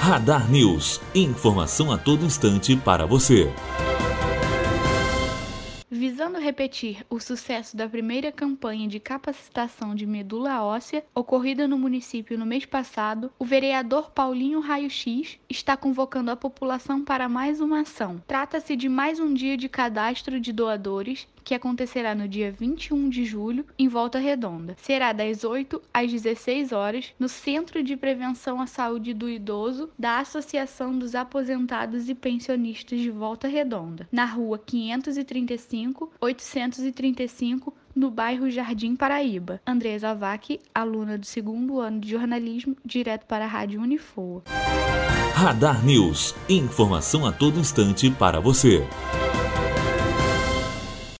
Radar News. Informação a todo instante para você. Visando repetir o sucesso da primeira campanha de capacitação de medula óssea, ocorrida no município no mês passado, o vereador Paulinho Raio X está convocando a população para mais uma ação. Trata-se de mais um dia de cadastro de doadores que acontecerá no dia 21 de julho em Volta Redonda. Será das 8 às 16 horas no Centro de Prevenção à Saúde do Idoso da Associação dos Aposentados e Pensionistas de Volta Redonda, na rua 535, 835, no bairro Jardim Paraíba. Andresa Vac, aluna do segundo ano de jornalismo, direto para a Rádio Unifoa. Radar News. Informação a todo instante para você.